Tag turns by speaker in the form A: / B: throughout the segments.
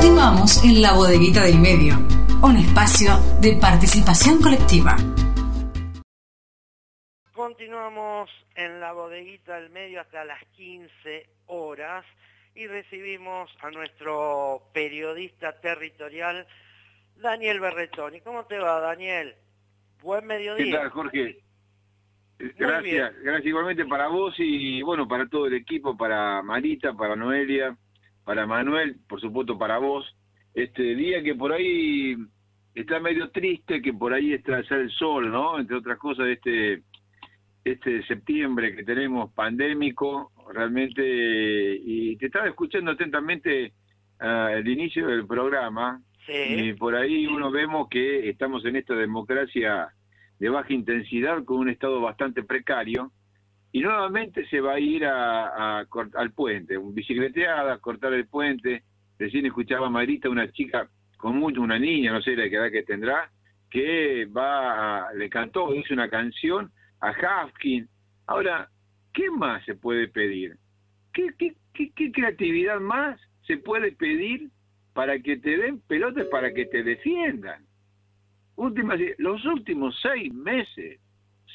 A: Continuamos en la bodeguita del medio, un espacio de participación colectiva.
B: Continuamos en la bodeguita del medio hasta las 15 horas y recibimos a nuestro periodista territorial Daniel Berretoni. ¿Cómo te va, Daniel? Buen mediodía.
C: ¿Qué tal, Jorge? Gracias, gracias igualmente para vos y bueno, para todo el equipo, para Marita, para Noelia, para Manuel, por supuesto para vos. Este día que por ahí está medio triste, que por ahí está ya el sol, ¿no? Entre otras cosas, este este septiembre que tenemos pandémico, realmente, y te estaba escuchando atentamente al inicio del programa, y por ahí uno vemos que estamos en esta democracia de baja intensidad con un estado bastante precario, y nuevamente se va a ir a, al puente, un bicicleteada, cortar el puente, recién escuchaba a Marita, una chica con mucho, una niña, no sé la edad que tendrá, que va, le cantó, hizo una canción a Hafkin. Ahora, ¿qué más se puede pedir? ¿Qué, qué, qué, creatividad más se puede pedir para que te den pelotas, para que te defiendan? Últimas, los últimos seis meses,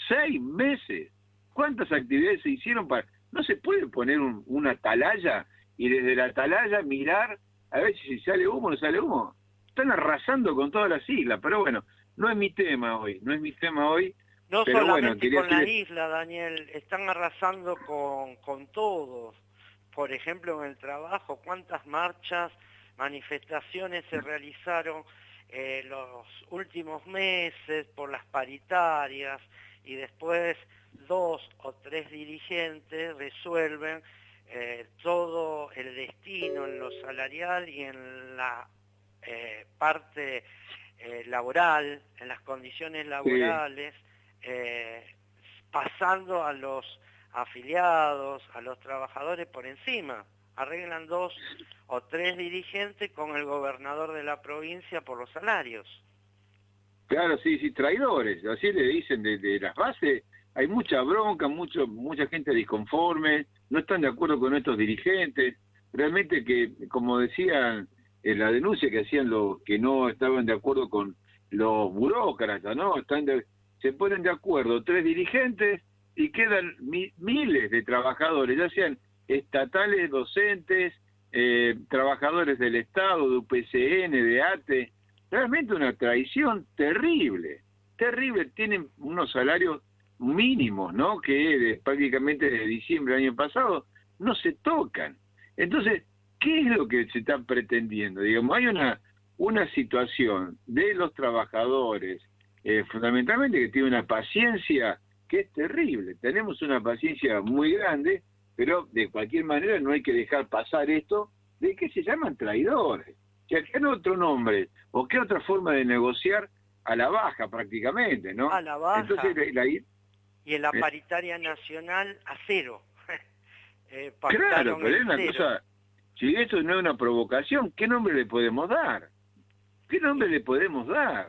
C: seis meses, ¿cuántas actividades se hicieron para... No se puede poner una atalaya y desde la atalaya mirar a ver si sale humo o no sale humo. Están arrasando con todas las islas, pero bueno, no es mi tema hoy, no es mi tema hoy.
B: No solamente con la isla, Daniel, están arrasando con, con todos. Por ejemplo, en el trabajo, cuántas marchas, manifestaciones se realizaron eh, los últimos meses por las paritarias y después dos o tres dirigentes resuelven eh, todo el destino en lo salarial y en la eh, parte eh, laboral, en las condiciones laborales, pasando a los afiliados, a los trabajadores por encima. Arreglan dos o tres dirigentes con el gobernador de la provincia por los salarios.
C: Claro, sí, sí, traidores, así le dicen de, las bases. Hay mucha bronca, mucho, mucha gente disconforme, no están de acuerdo con estos dirigentes. Realmente que, como decían en la denuncia que hacían los que no estaban de acuerdo con los burócratas, ¿no? Están se ponen de acuerdo tres dirigentes y quedan miles de trabajadores, ya sean estatales, docentes, eh, trabajadores del Estado, de UPCN, de ATE, realmente una traición terrible, terrible, tienen unos salarios mínimos, ¿no? Que prácticamente desde diciembre del año pasado no se tocan. Entonces, ¿qué es lo que se está pretendiendo? Digamos, hay una, una situación de los trabajadores, eh, fundamentalmente que tiene una paciencia que es terrible. Tenemos una paciencia muy grande, pero de cualquier manera no hay que dejar pasar esto de que se llaman traidores. Que qué otro nombre o qué otra forma de negociar a la baja prácticamente, ¿no?
B: A la baja. Y en la paritaria nacional a cero.
C: eh, claro, pero es una cosa, si esto no es una provocación, ¿qué nombre le podemos dar? ¿Qué nombre le podemos dar?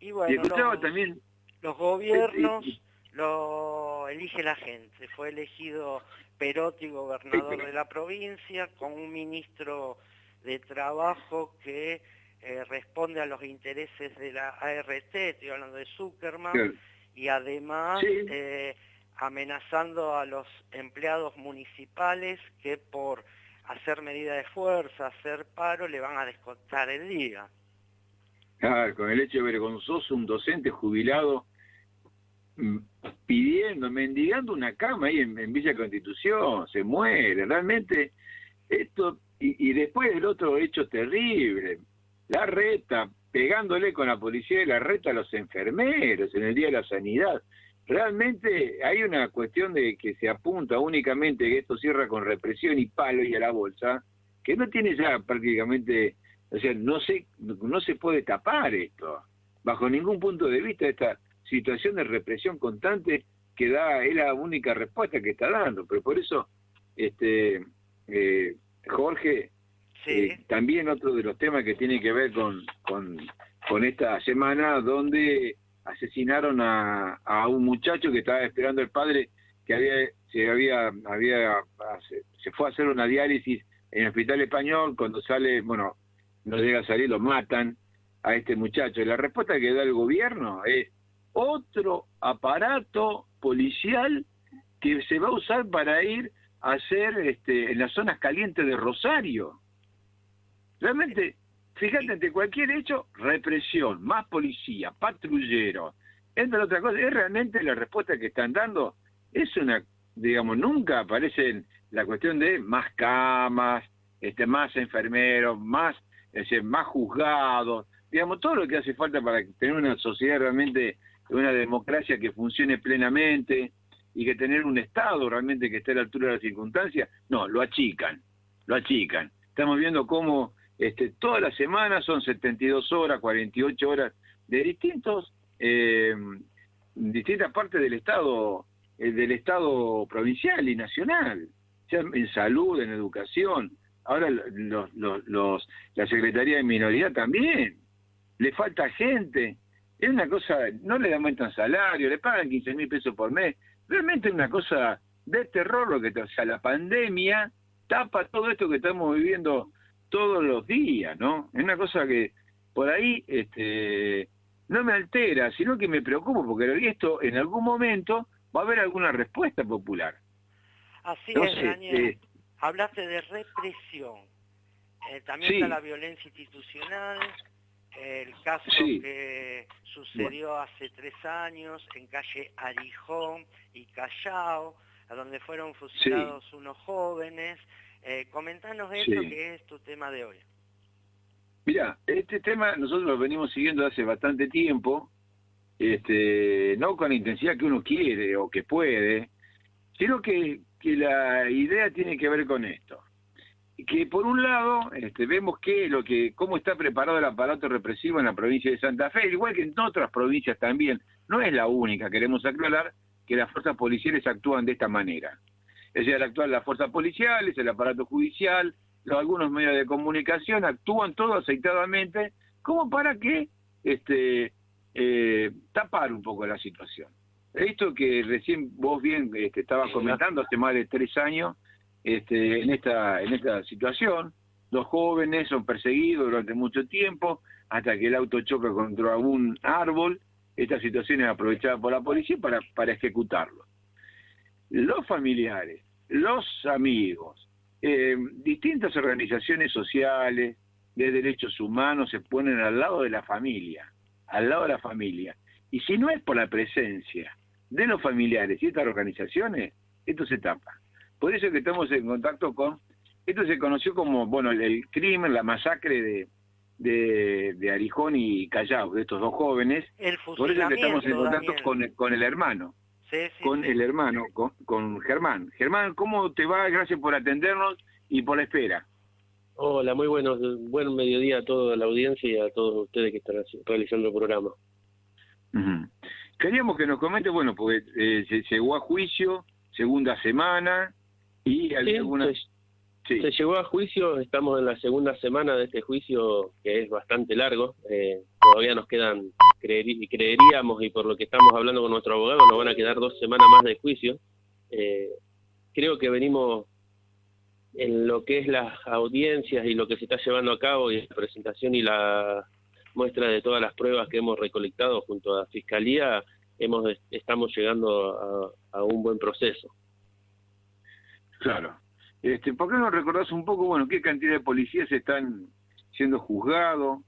B: Y bueno, los, también... los gobiernos lo elige la gente. Fue elegido Perotti, gobernador de la provincia, con un ministro de Trabajo que eh, responde a los intereses de la ART, estoy hablando de Zuckerman, y además eh, amenazando a los empleados municipales que por hacer medida de fuerza, hacer paro, le van a descontar el día.
C: Claro, con el hecho vergonzoso, un docente jubilado mm, pidiendo, mendigando una cama ahí en, Villa Constitución, se muere, realmente esto, y, después el otro hecho terrible, la reta, pegándole con la policía y la reta a los enfermeros en el Día de la Sanidad. Realmente hay una cuestión de que se apunta únicamente que esto cierra con represión y palo y a la bolsa, que no tiene ya prácticamente o sea, no se, no se puede tapar esto, bajo ningún punto de vista, esta situación de represión constante que da, es la única respuesta que está dando. Pero por eso, este eh, Jorge, eh, también otro de los temas que tiene que ver con, con, esta semana, donde asesinaron a, a un muchacho que estaba esperando el padre que había se había había se fue a hacer una diálisis en el hospital español cuando sale bueno no llega a salir, lo matan a este muchacho. Y la respuesta que da el gobierno es otro aparato policial que se va a usar para ir a hacer este, en las zonas calientes de Rosario. Realmente, fíjate, ante cualquier hecho, represión, más policía, patrullero, entre otras cosas, es realmente la respuesta que están dando, es una, digamos, nunca aparece la cuestión de más camas, este, más enfermeros, más, es más juzgados, digamos, todo lo que hace falta para tener una sociedad realmente, una democracia que funcione plenamente y que tener un Estado realmente que esté a la altura de las circunstancias, no, lo achican, lo achican. Estamos viendo cómo este, todas las semanas son 72 horas, 48 horas de distintos, eh, distintas partes del Estado, eh, del Estado provincial y nacional, sea en salud, en educación, ahora los, los, la Secretaría de Minoría también, le falta gente, es una cosa, no le aumentan salario, le pagan 15 mil pesos por mes, realmente es una cosa de terror lo que, o sea, la pandemia tapa todo esto que estamos viviendo todos los días, ¿no? Es una cosa que por ahí este, no me altera, sino que me preocupa, porque esto en algún momento va a haber alguna respuesta popular.
B: Así es, Daniel. Eh, hablaste de represión. Eh, también está la violencia institucional, el caso que sucedió hace tres años en calle Arijón y Callao, a donde fueron fusilados unos jóvenes. Eh, comentanos esto que es tu tema de hoy.
C: Mira, este tema nosotros lo venimos siguiendo hace bastante tiempo, este, no con la intensidad que uno quiere o que puede, sino que que la idea tiene que ver con esto. Que por un lado este, vemos que lo que cómo está preparado el aparato represivo en la provincia de Santa Fe, igual que en otras provincias también, no es la única, queremos aclarar que las fuerzas policiales actúan de esta manera. Es decir, al actuar las fuerzas policiales, el aparato judicial, los, algunos medios de comunicación actúan todo aceitadamente como para que este, eh, tapar un poco la situación. Esto que recién vos bien este, estabas comentando hace más de tres años este, en esta en esta situación, los jóvenes son perseguidos durante mucho tiempo hasta que el auto choca contra un árbol. Esta situación es aprovechada por la policía para, para ejecutarlo. Los familiares, los amigos, eh, distintas organizaciones sociales de derechos humanos se ponen al lado de la familia, al lado de la familia. Y si no es por la presencia de los familiares y estas organizaciones, esto se tapa. Por eso es que estamos en contacto con, esto se conoció como, bueno, el, crimen, la masacre de, de, de, Arijón y Callao, de estos dos jóvenes. por eso es que estamos en contacto con, con el hermano. Con el hermano, con, con Germán. Germán, ¿cómo te va? Gracias por atendernos y por la espera.
D: Hola, muy buenos, buen mediodía a toda la audiencia y a todos ustedes que están realizando el programa.
C: Queríamos que nos comente, bueno, porque eh, se llegó a juicio, segunda semana, y algunas...
D: Se llegó a juicio, estamos en la segunda semana de este juicio que es bastante largo, eh, todavía nos quedan, creeríamos, y por lo que estamos hablando con nuestro abogado, nos van a quedar dos semanas más de juicio. Eh, creo que venimos en lo que es las audiencias y lo que se está llevando a cabo y la presentación y la muestra de todas las pruebas que hemos recolectado junto a la Fiscalía, hemos estamos llegando a, un buen proceso.
C: Claro. Este, ¿Por qué no recordás un poco, bueno, qué cantidad de policías están siendo juzgados?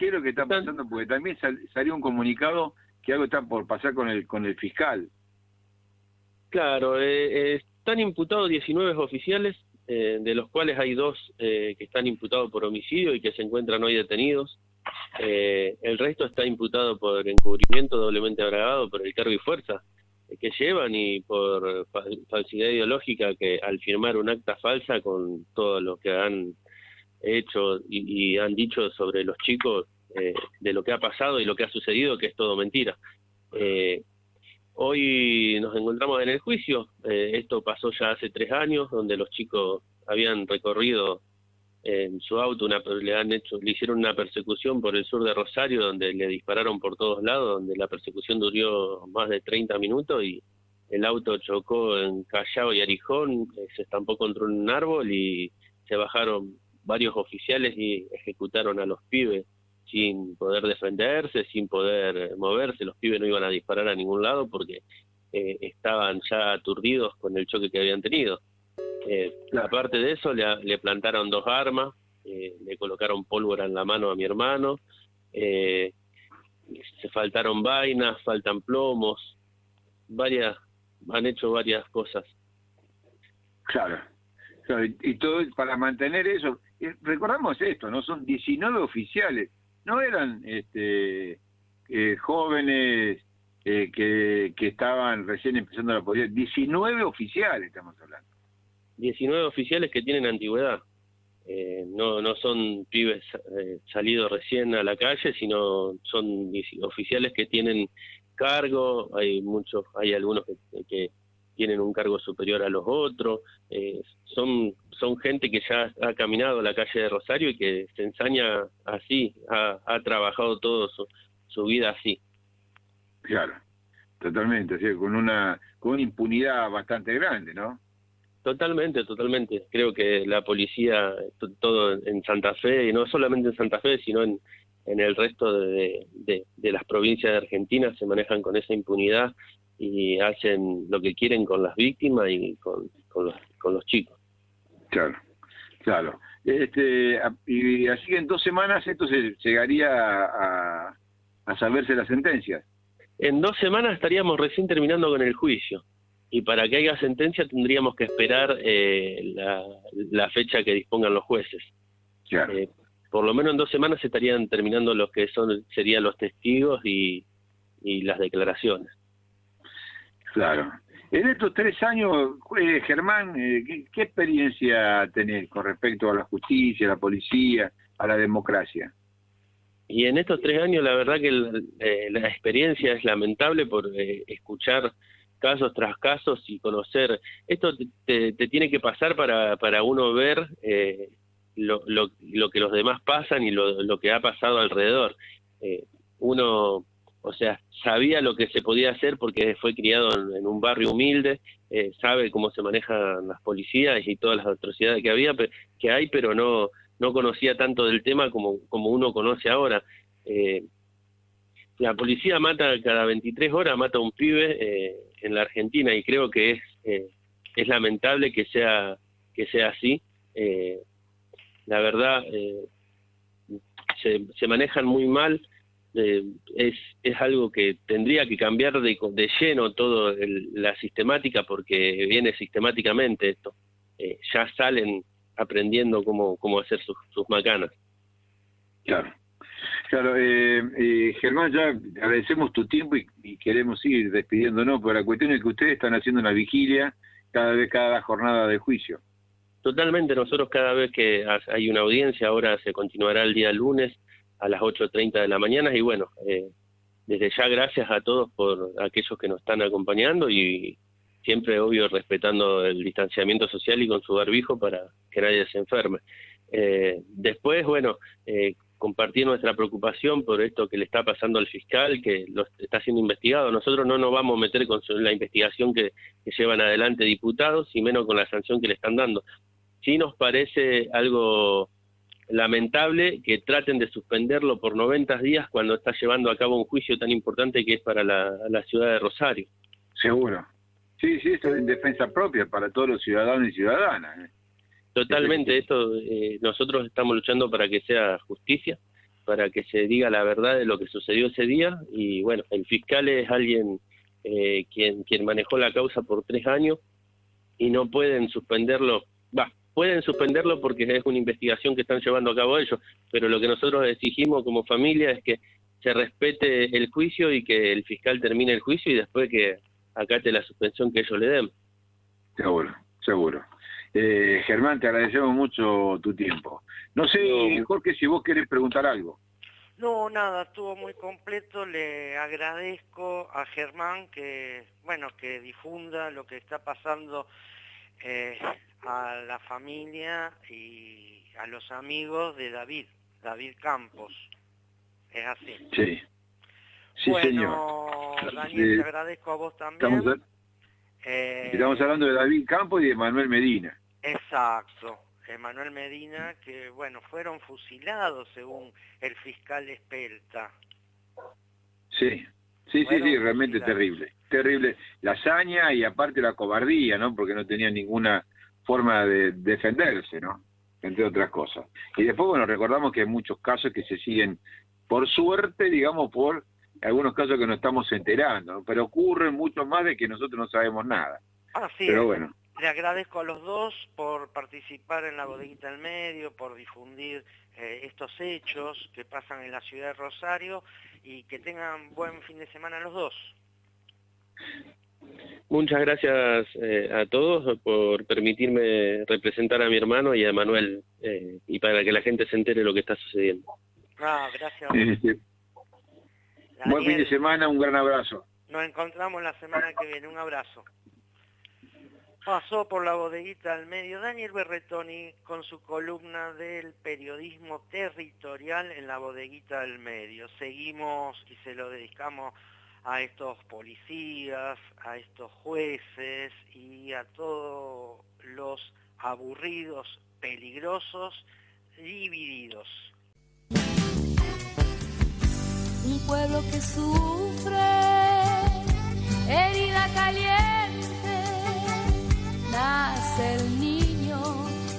C: ¿Qué es lo que está pasando? Porque también salió un comunicado que algo está por pasar con el, con el fiscal.
D: Claro, eh, están imputados 19 oficiales, eh, de los cuales hay dos eh, que están imputados por homicidio y que se encuentran hoy detenidos. Eh, el resto está imputado por encubrimiento doblemente agravado por el cargo y fuerza que llevan y por falsidad ideológica que al firmar un acta falsa con todo lo que han hecho y, han dicho sobre los chicos eh, de lo que ha pasado y lo que ha sucedido, que es todo mentira. Eh, hoy nos encontramos en el juicio, esto pasó ya hace tres años, donde los chicos habían recorrido en su auto una, le han hecho le hicieron una persecución por el sur de Rosario donde le dispararon por todos lados donde la persecución duró más de 30 minutos y el auto chocó en Callao y Arijón eh, se estampó contra un árbol y se bajaron varios oficiales y ejecutaron a los pibes sin poder defenderse, sin poder moverse, los pibes no iban a disparar a ningún lado porque eh, estaban ya aturdidos con el choque que habían tenido. Eh, aparte de eso, le, plantaron dos armas, eh, le colocaron pólvora en la mano a mi hermano, se faltaron vainas, faltan plomos, varias, han hecho varias cosas.
C: Claro, y todo para mantener eso, recordamos esto, ¿no? Son 19 oficiales, no eran este, eh, jóvenes eh, que, que estaban recién empezando la policía, 19 oficiales estamos hablando.
D: 19 oficiales que tienen antigüedad. Eh, no, no son pibes salidos recién a la calle, sino son oficiales que tienen cargo, hay muchos, hay algunos que tienen un cargo superior a los otros, eh, son, son gente que ya ha caminado la calle de Rosario y que se ensaña así, ha, ha trabajado toda su, vida así.
C: Claro, totalmente, con una, con una impunidad bastante grande, ¿no?
D: Totalmente, totalmente. Creo que la policía, todo en Santa Fe, y no solamente en Santa Fe, sino en, en el resto de, de, las provincias de Argentina, se manejan con esa impunidad y hacen lo que quieren con las víctimas y con, con, los, con los chicos.
C: Claro, claro. Este, y así que en dos semanas esto se llegaría a, a saberse la sentencia.
D: En dos semanas estaríamos recién terminando con el juicio y para que haya sentencia tendríamos que esperar eh, la, la, fecha que dispongan los jueces.
C: Claro.
D: Eh, por lo menos en dos semanas estarían terminando los que son serían los testigos y, y las declaraciones.
C: Claro. En estos tres años, eh, Germán, eh, ¿qué, experiencia tenés con respecto a la justicia, a la policía, a la democracia?
D: Y en estos tres años, la verdad que eh, la experiencia es lamentable por escuchar casos tras casos y conocer. Esto te, tiene que pasar para, para uno ver lo, lo, lo, que los demás pasan y lo, lo que ha pasado alrededor. uno o sea, sabía lo que se podía hacer porque fue criado en, un barrio humilde, eh, sabe cómo se manejan las policías y todas las atrocidades que había, que hay, pero no, no conocía tanto del tema como, como uno conoce ahora. Eh, la policía mata cada 23 horas, mata a un pibe eh, en la Argentina y creo que es, es lamentable que sea, que sea así. la verdad, se, se manejan muy mal eh, es, es algo que tendría que cambiar de, de lleno toda la sistemática porque viene sistemáticamente esto. Eh, ya salen aprendiendo cómo, cómo hacer sus, sus macanas.
C: Claro. Claro, eh, eh, Germán, ya agradecemos tu tiempo y, queremos ir despidiéndonos, pero la cuestión es que ustedes están haciendo una vigilia cada vez, cada jornada de juicio.
D: Totalmente, nosotros cada vez que hay una audiencia, ahora se continuará el día lunes, a las 8.30 de la mañana y bueno, eh, desde ya gracias a todos por aquellos que nos están acompañando y siempre obvio respetando el distanciamiento social y con su barbijo para que nadie se enferme. Eh, después, bueno, eh, compartir nuestra preocupación por esto que le está pasando al fiscal, que lo está siendo investigado. Nosotros no nos vamos a meter con la investigación que, que llevan adelante diputados y menos con la sanción que le están dando. Sí nos parece algo lamentable que traten de suspenderlo por 90 días cuando está llevando a cabo un juicio tan importante que es para la, ciudad de Rosario.
C: Seguro. Sí, sí, esto es en defensa propia para todos los ciudadanos y ciudadanas. ¿eh?
D: Totalmente, esto eh, nosotros estamos luchando para que sea justicia, para que se diga la verdad de lo que sucedió ese día y bueno, el fiscal es alguien eh, quien, quien manejó la causa por tres años y no pueden suspenderlo, va, pueden suspenderlo porque es una investigación que están llevando a cabo ellos, pero lo que nosotros exigimos como familia es que se respete el juicio y que el fiscal termine el juicio y después que acate la suspensión que ellos le den.
C: Seguro, seguro. Eh, Germán, te agradecemos mucho tu tiempo. No sé, Jorge, si vos querés preguntar algo.
B: No, nada, estuvo muy completo. Le agradezco a Germán que, bueno, que difunda lo que está pasando eh, a la familia y a los amigos de David, David Campos. Es así.
C: Sí.
B: Sí, bueno, Daniel, te agradezco a vos también.
C: Estamos, eh, estamos, hablando de David Campos y de Manuel Medina.
B: Exacto. Emanuel Medina, que bueno, fueron fusilados según el fiscal Espelta.
C: Sí, sí, sí, sí, realmente terrible, terrible. La hazaña y aparte la cobardía, ¿no? Porque no tenía ninguna forma de defenderse, ¿no? Entre otras cosas. Y después, bueno, recordamos que hay muchos casos que se siguen, por suerte, digamos, por algunos casos que no estamos enterando, pero ocurren mucho más de que nosotros no sabemos nada.
B: Así pero bueno. Le agradezco a los dos por participar en la bodeguita del medio, por difundir eh, estos hechos que pasan en la ciudad de Rosario y que tengan buen fin de semana los dos.
D: Muchas gracias eh, a todos por permitirme representar a mi hermano y a Manuel eh, y para que la gente se entere de lo que está sucediendo.
B: Ah, gracias.
C: buen fin de semana, un gran abrazo.
B: Nos encontramos la semana que viene, un abrazo. Pasó por la bodeguita al medio Daniel Berretoni con su columna del periodismo territorial en la bodeguita del medio. Seguimos y se lo dedicamos a estos policías, a estos jueces y a todos los aburridos, peligrosos, divididos.
E: Un pueblo que sufre, herida caliente nace el niño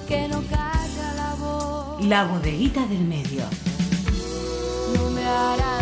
E: que no calla la voz.
A: La bodeguita del medio.
E: No me harán